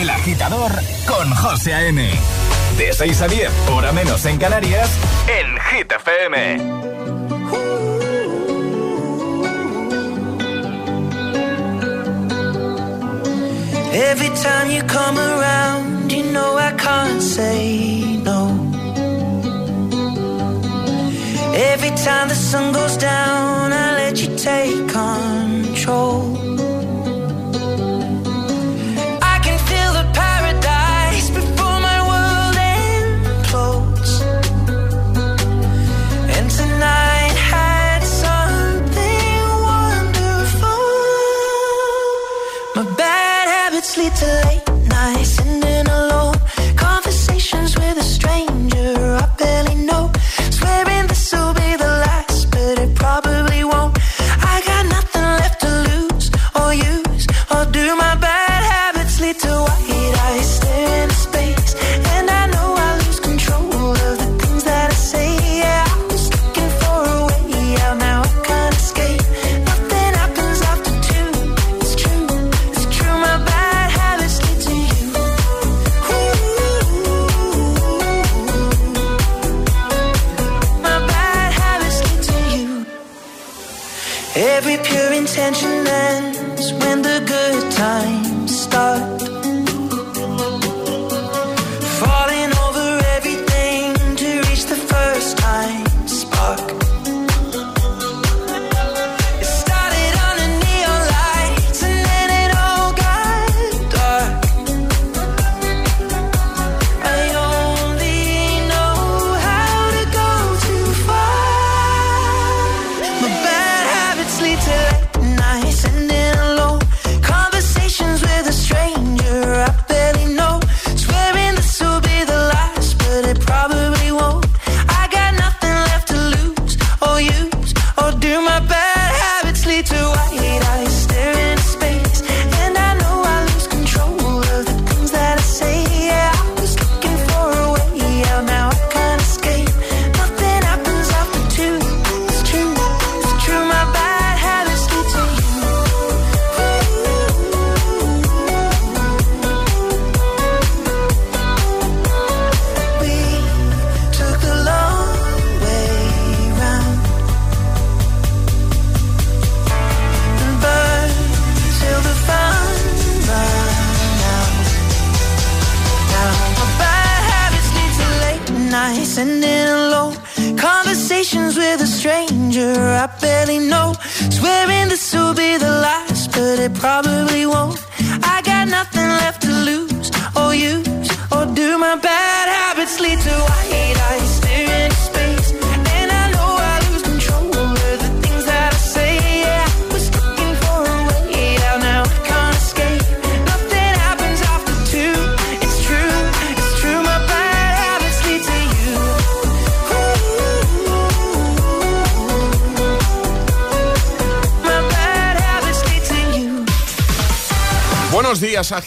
El agitador con José A.M. De 6 a 10, hora menos en Canarias, en Hit FM. Every time you come around, you know I can't say no. Every time the sun goes down, I let you take control.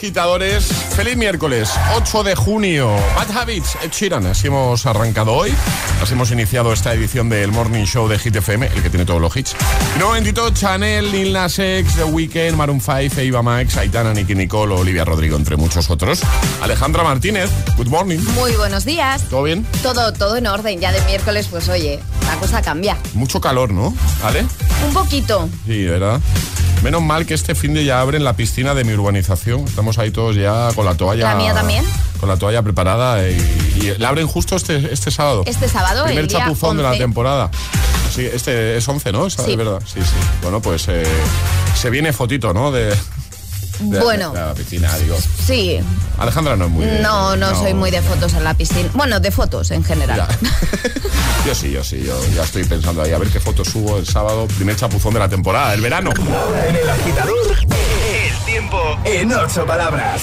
Agitadores. Feliz miércoles, 8 de junio. Bad Habits, Ed Sheeran. Así hemos arrancado hoy. Así hemos iniciado esta edición del Morning Show de Hit FM, el que tiene todos los hits. No bendito Chanel, Lil Nas X, The Weeknd, Maroon 5, Eva Max, Aitana, Nicky Nicole, Olivia Rodrigo, entre muchos otros. Alejandra Martínez, good morning. Muy buenos días. ¿Todo bien? Todo, todo en orden. Ya de miércoles, pues oye, la cosa cambia. Mucho calor, ¿no? ¿Vale? Un poquito. Sí, ¿verdad? Menos mal que este fin de ya abren la piscina de mi urbanización. Estamos ahí todos ya con la toalla. ¿La mía también? Con la toalla preparada y, la abren justo este, este sábado. Este sábado, Primer el chapuzón de la temporada. Sí, este es 11, ¿no? Sí. verdad. Sí, sí. Bueno, pues eh, se viene fotito, ¿no? De, bueno. la piscina, digo. Sí. Alejandra no es muy. no, no, soy muy de fotos en la piscina. Bueno, de fotos en general. yo sí, yo sí. Yo ya estoy pensando ahí a ver qué fotos subo el sábado. Primer chapuzón de la temporada, el verano. en el agitador, el tiempo en ocho palabras.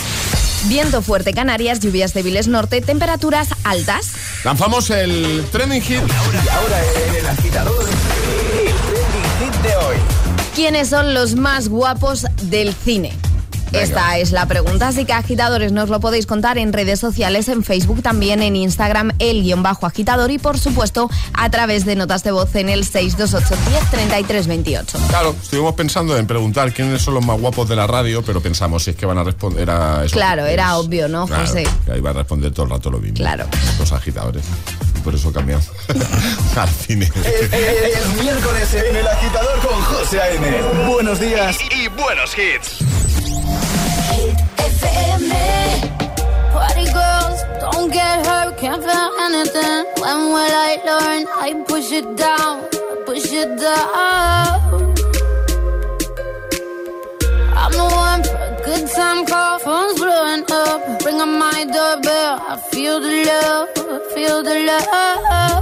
Viento fuerte Canarias, lluvias débiles norte, temperaturas altas. Lanzamos el trending hit. Y ahora en el agitador, el trending hit de hoy. ¿Quiénes son los más guapos del cine? Esta es la pregunta, así que agitadores, nos lo podéis contar en redes sociales, en Facebook, también en Instagram, el guion bajo agitador y por supuesto a través de notas de voz en el 628103328. Claro, estuvimos pensando en preguntar quiénes son los más guapos de la radio, pero pensamos si es que van a responder a. Claro, era obvio, ¿no, claro, José? Que ahí va a responder todo el rato lo mismo. Claro. Los agitadores por eso cambiamos al cine. El, el, el, miércoles en El Agitador con José A.M. Buenos días y buenos hits. Party girls, don't get hurt, can't feel anything. When will I learn? I push it down, push it down. I'm the one for a good time call, phone's blowing up. My doorbell, I feel the love, I feel the love.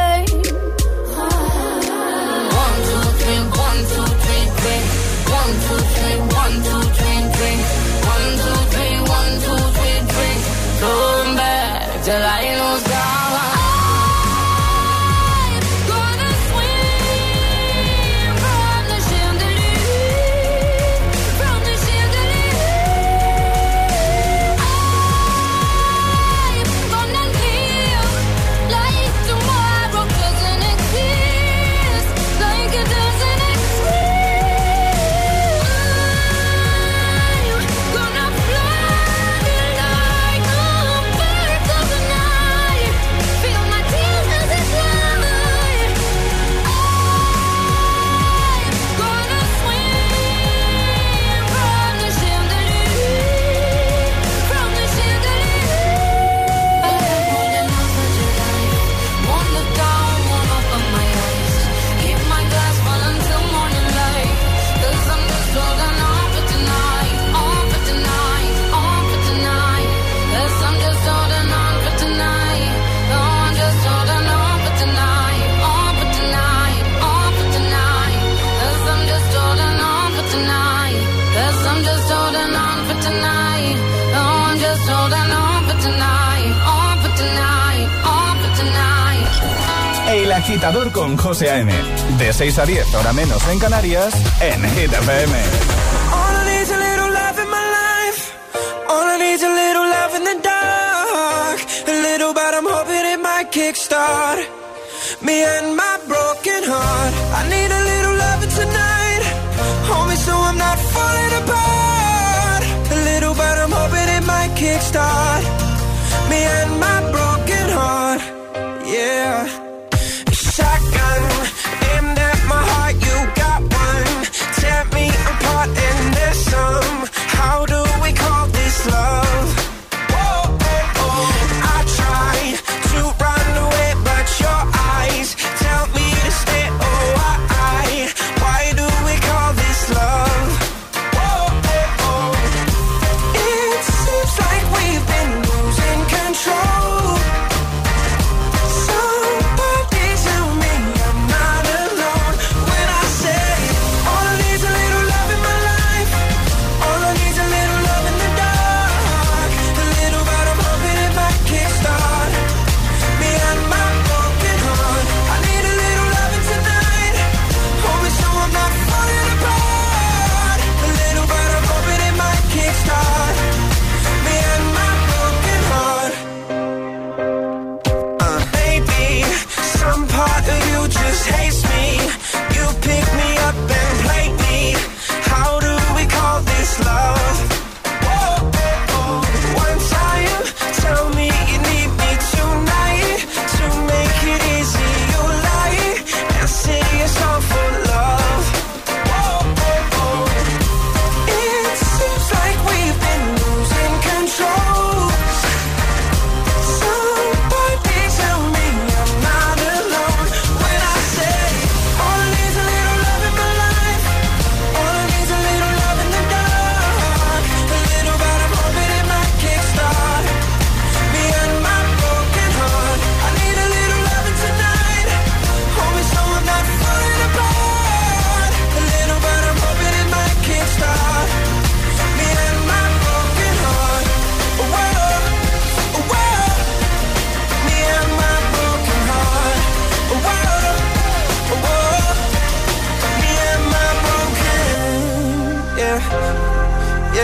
6 a 10, ahora menos en Canarias.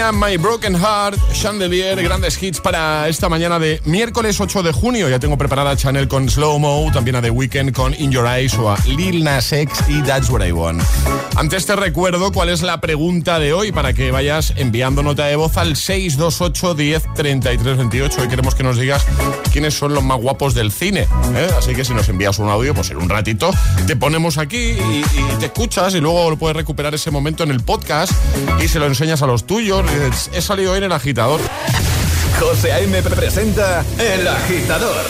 My Broken Heart, Chandelier, grandes hits para esta mañana de miércoles 8 de junio. Ya tengo preparada a Chanel con Slow Mo, también a The Weeknd con In Your Eyes o a Lil Nas y That's What I Want. Antes te recuerdo cuál es la pregunta de hoy para que vayas enviando nota de voz al 628 10 33 28. Hoy queremos que nos digas quiénes son los más guapos del cine. ¿eh? Así que si nos envías un audio, pues en un ratito te ponemos aquí y, y te escuchas y luego lo puedes recuperar ese momento en el podcast y se lo enseñas a los tuyos. He salido hoy en el agitador. José A.M. presenta El Agitador.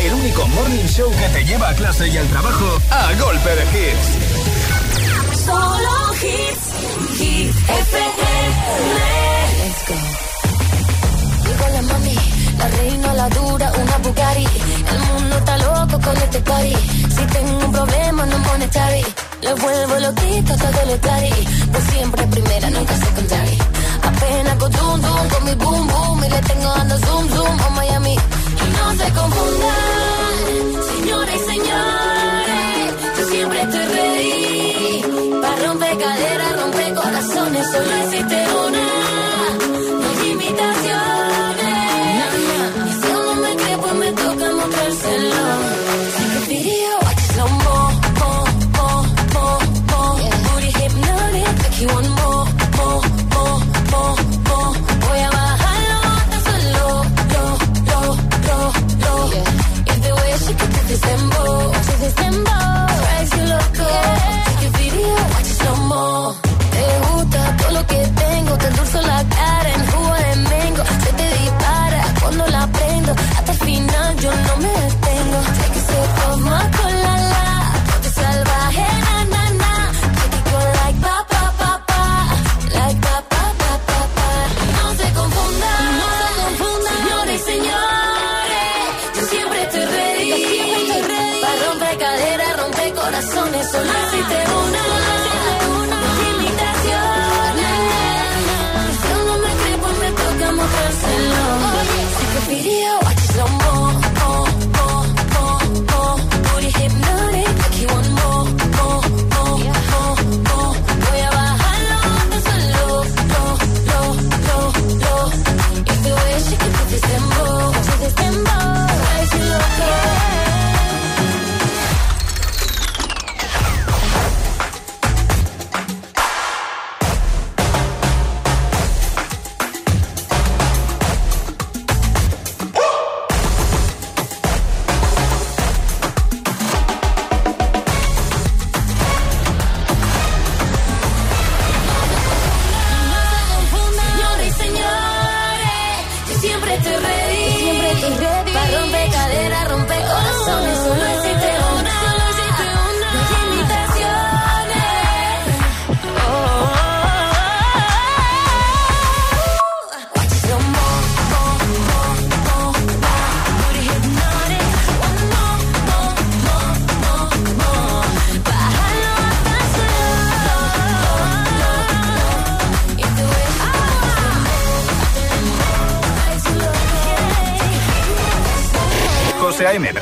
El único morning show que te lleva a clase y al trabajo a golpe de hits. Solo hits, hits FM. Let's go. Digo la mami, la reina, la dura, una Bugatti. El mundo está loco con este party. Si tengo un problema, no monetary. Lo vuelvo loquito, todo lo clari. Pues siempre primera, nunca secondary. Apenas con zoom, zoom, con mi boom, boom. Y le tengo dando zoom, zoom a Miami. Y no se confundan, señores y señores. Yo siempre estoy ready. Para romper caderas, romper corazones. Solo existe una.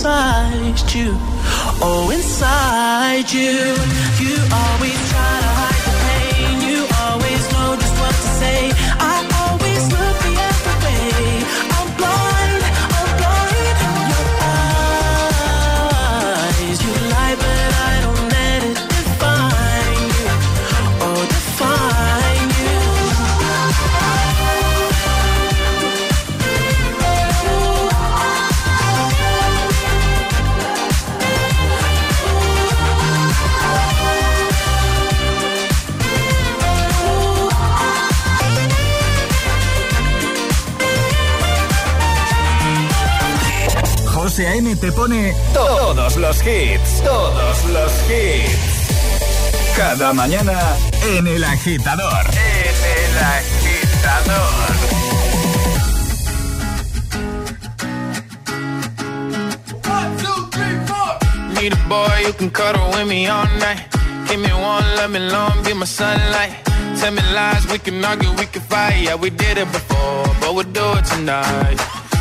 inside you. Oh, inside you. Te pone todos los hits, todos los hits. Cada mañana en El Agitador. En El Agitador. Need a boy who can cuddle with me all night. Give me one, let me long, be my sunlight. Tell me lies, we can argue, we can fight. Yeah, we did it before, but we'll do it tonight.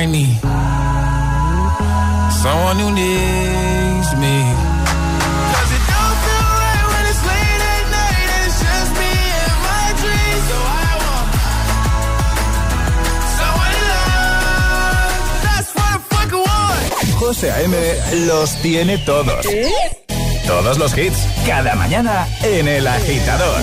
I need someone who needs me. 'Cause it don't feel right when it's late at night and it's just me and my dreams. So I want someone to love. That's what I fucking want. José A.M. los tiene todos. Todos los hits, cada mañana en El Agitador.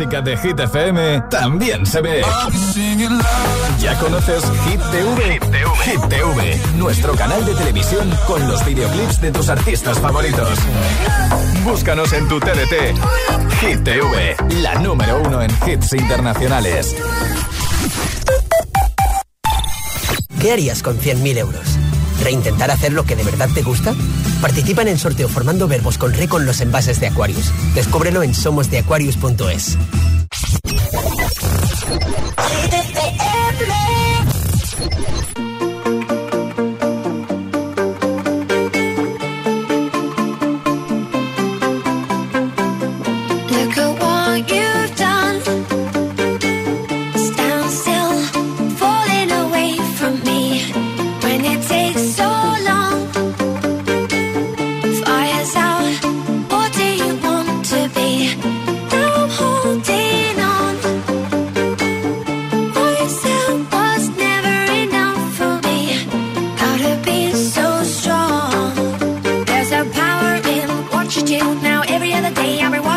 música de Hit FM también se ve. ¿Ya conoces Hit TV? Hit TV, nuestro canal de televisión con los videoclips de tus artistas favoritos. Búscanos en tu TDT. Hit TV, la número uno en hits internacionales. ¿Qué harías con 100.000 euros? ¿Reintentar hacer lo que de verdad te gusta? Participa en el sorteo formando verbos con re con los envases de Aquarius. Descúbrelo en somosdeaquarius.es.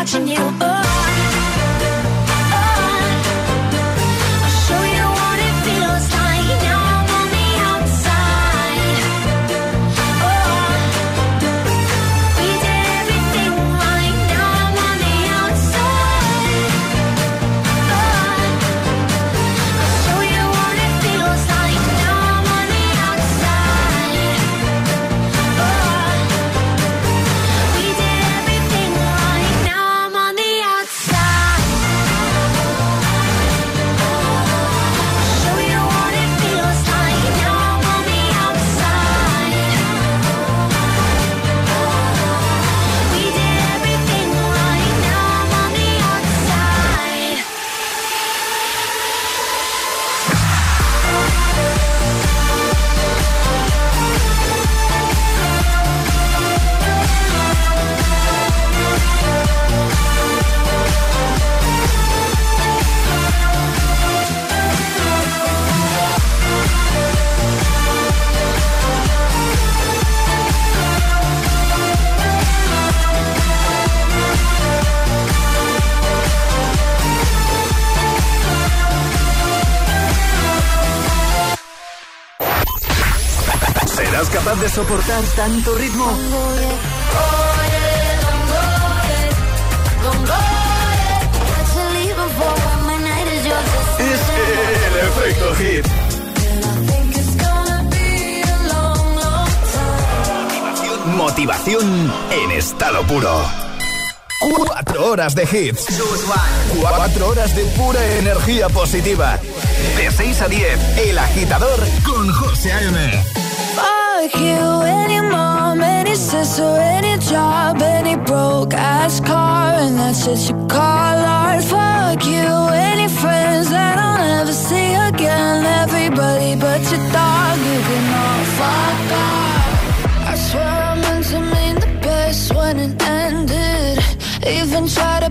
watching you. Oh. Soportar tanto ritmo? Es el efecto hit. Motivación en estado puro. Cuatro horas de hits. Cuatro horas de pura energía positiva. De 6 a 10, El Agitador con José A.M. Fuck you, any mom, any sister, any job, any broke ass car, and that's what you call art. Fuck you, any friends that I'll never see again. Everybody but your dog, you can all fuck off. I swear I meant to mean the best when it ended. Even tried to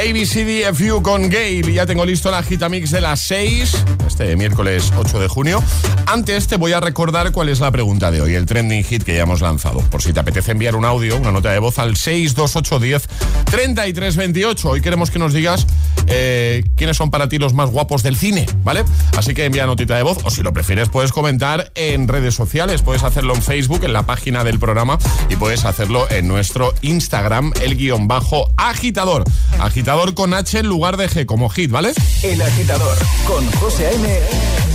ABCDFU con Gale. Ya tengo listo la gita mix de las 6, este miércoles 8 de junio. Antes te voy a recordar cuál es la pregunta de hoy, el trending hit que ya hemos lanzado. Por si te apetece enviar un audio, una nota de voz al 62810 3328. Hoy queremos que nos digas eh, quiénes son para ti los más guapos del cine, ¿vale? Así que envía notita de voz o si lo prefieres puedes comentar en redes sociales. Puedes hacerlo en Facebook, en la página del programa y puedes hacerlo en nuestro Instagram, el guion bajo agitador. Agitador con H en lugar de G, como hit, ¿vale? El Agitador con José A.M.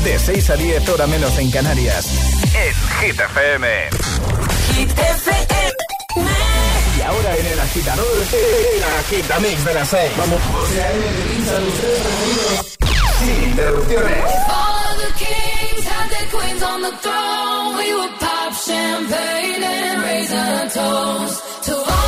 De 6 a 10, hora menos en Canarias. En Hit FM. Y ahora en el Agitador, el Agitamix de las 6. Vamos. José A.M. sin interrupciones. All of the kings had their queens on the throne. We would pop champagne and raise a toast to all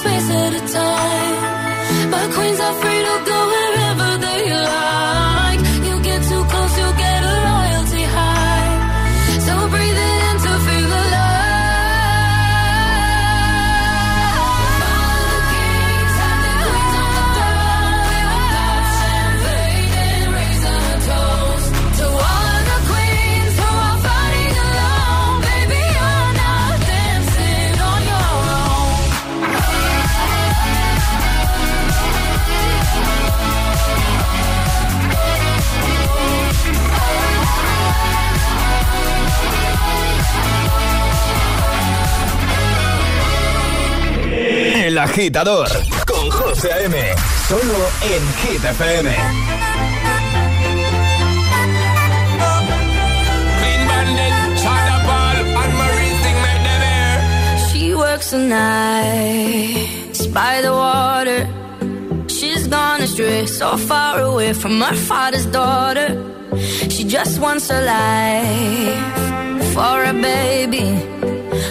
space at a time. Agitador con José A.M. Solo en Hit FM. She works the nights by the water. She's gone astray, so far away from her father's daughter. She just wants a life for a baby.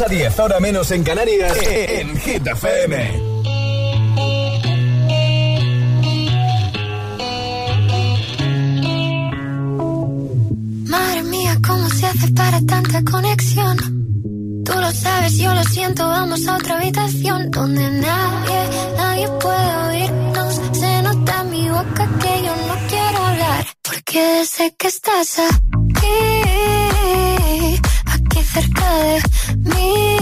6 a 10, ahora menos en Canarias, en Hit FM. Madre mía, ¿cómo se hace para tanta conexión? Tú lo sabes, yo lo siento, vamos a otra habitación donde nadie, nadie puede oírnos. Se nota en mi boca que yo no quiero hablar, porque sé que estás aquí, aquí cerca de me.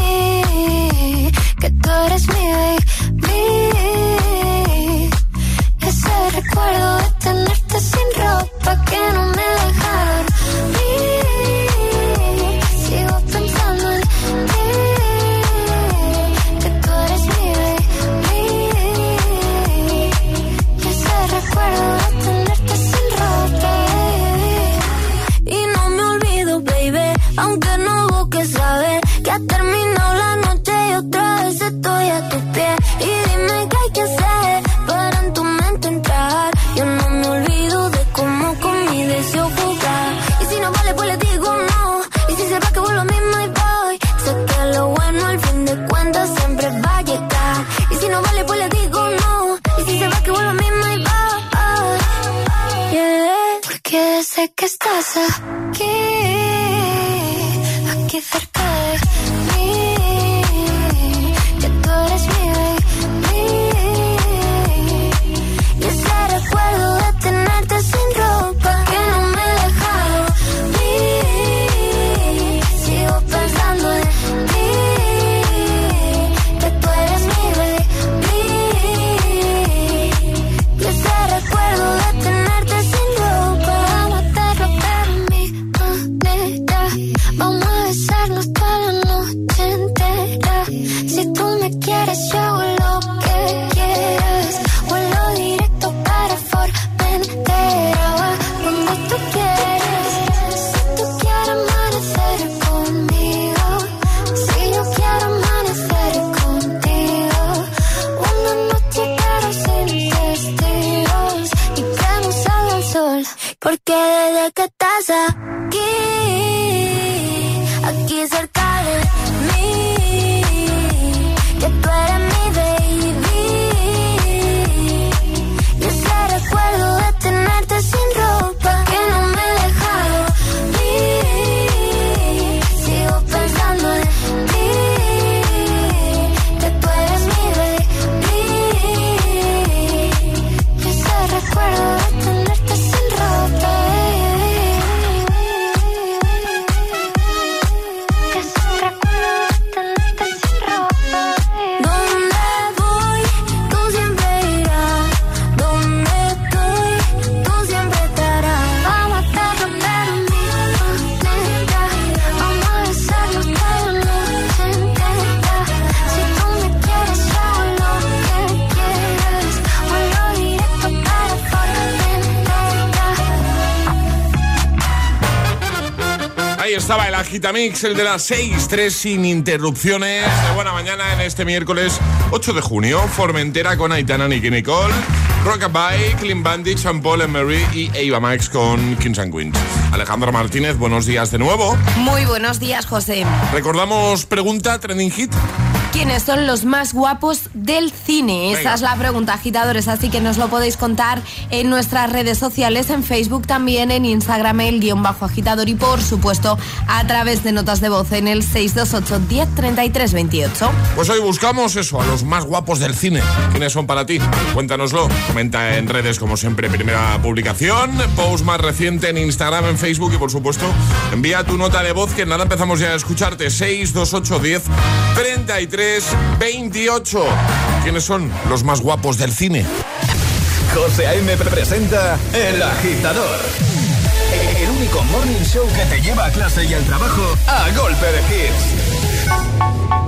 estaba el Agitamix, el de las 6, 3 sin interrupciones. De buena mañana en este miércoles 8 de junio. Formentera con Aitana, Nicky Nicole, Rockabye, Clean Bandit, Sean Paul and Mary y Eva Max con Kings and Queens. Alejandra Martínez, buenos días de nuevo. Muy buenos días, José. Recordamos pregunta, trending hit. ¿Quiénes son los más guapos del cine? Esa es la pregunta, agitadores, así que nos lo podéis contar en nuestras redes sociales, en Facebook también, en Instagram, el guion bajo agitador y por supuesto a través de notas de voz en el 628 10 33 28. Pues hoy buscamos eso, a los más guapos del cine. ¿Quiénes son para ti? Cuéntanoslo. Comenta en redes, como siempre, primera publicación, post más reciente en Instagram, en Facebook y por supuesto envía tu nota de voz que nada empezamos ya a escucharte. 628 10 33 28. ¿Quiénes son los más guapos del cine? José A.M. presenta El Agitador. El único morning show que te lleva a clase y al trabajo a golpe de hits.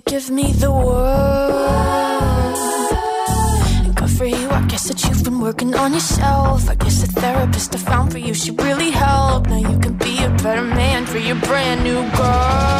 You give me the world? Good for you, I guess that you've been working on yourself. I guess the therapist I found for you should really help. Now you can be a better man for your brand new girl.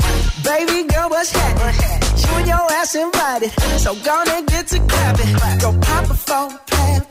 Baby girl, what's happening? You and your ass invited. So gonna get to clapping. Go pop a plan. Pop,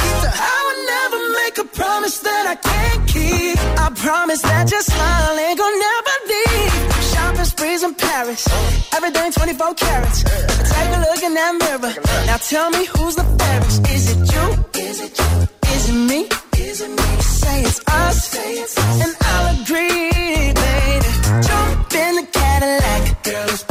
make a promise that I can't keep. I promise that your smile ain't gonna never leave. Shopping sprees in Paris, everything 24 carats. Take a look in that mirror. Now tell me who's the fairest? Is it you? Is it you? Is it me? Is it me? Say it's us, and I'll agree, baby. Jump in the Cadillac, girl.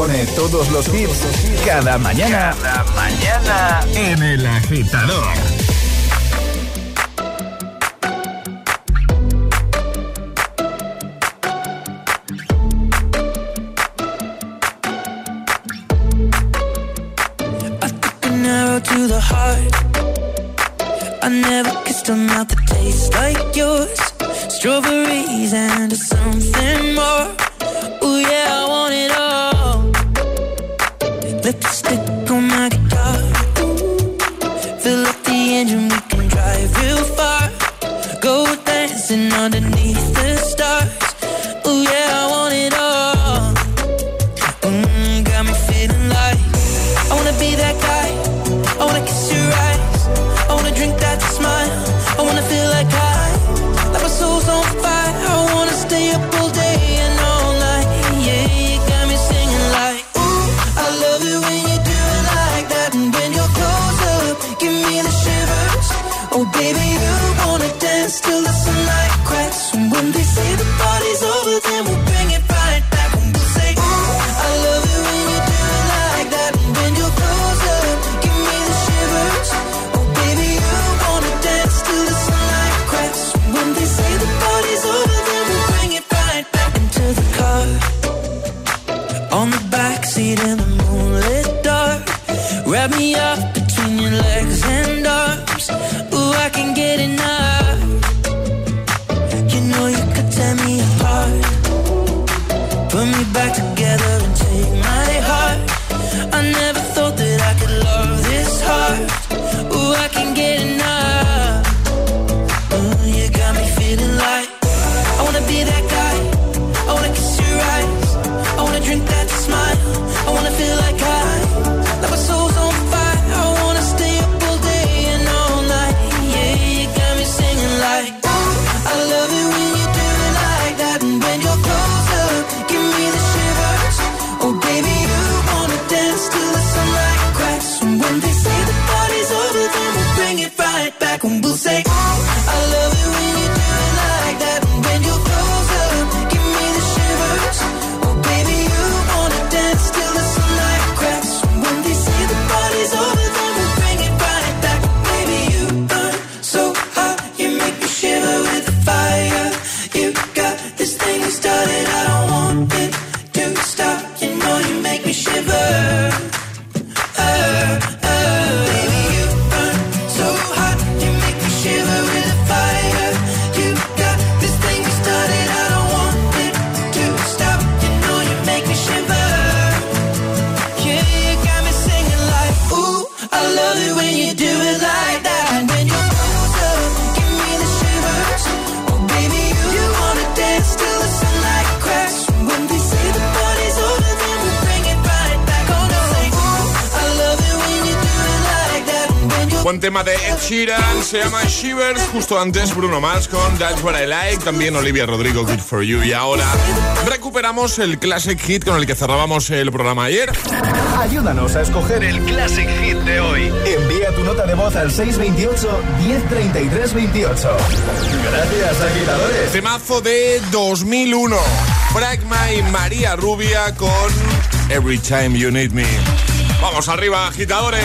pone todos los hits cada mañana. Cada mañana en el agitador. To the heart, I never kissed a mouth that tastes like yours. Strawberries and something more. antes Bruno Mars con That's What I Like, también Olivia Rodrigo, Good For You. Y ahora recuperamos el Classic Hit con el que cerrábamos el programa ayer. Ayúdanos a escoger el Classic Hit de hoy. Envía tu nota de voz al 628-103328. Gracias, agitadores. Temazo de 2001. Fragma y María Rubia con Every Time You Need Me. Vamos arriba, agitadores.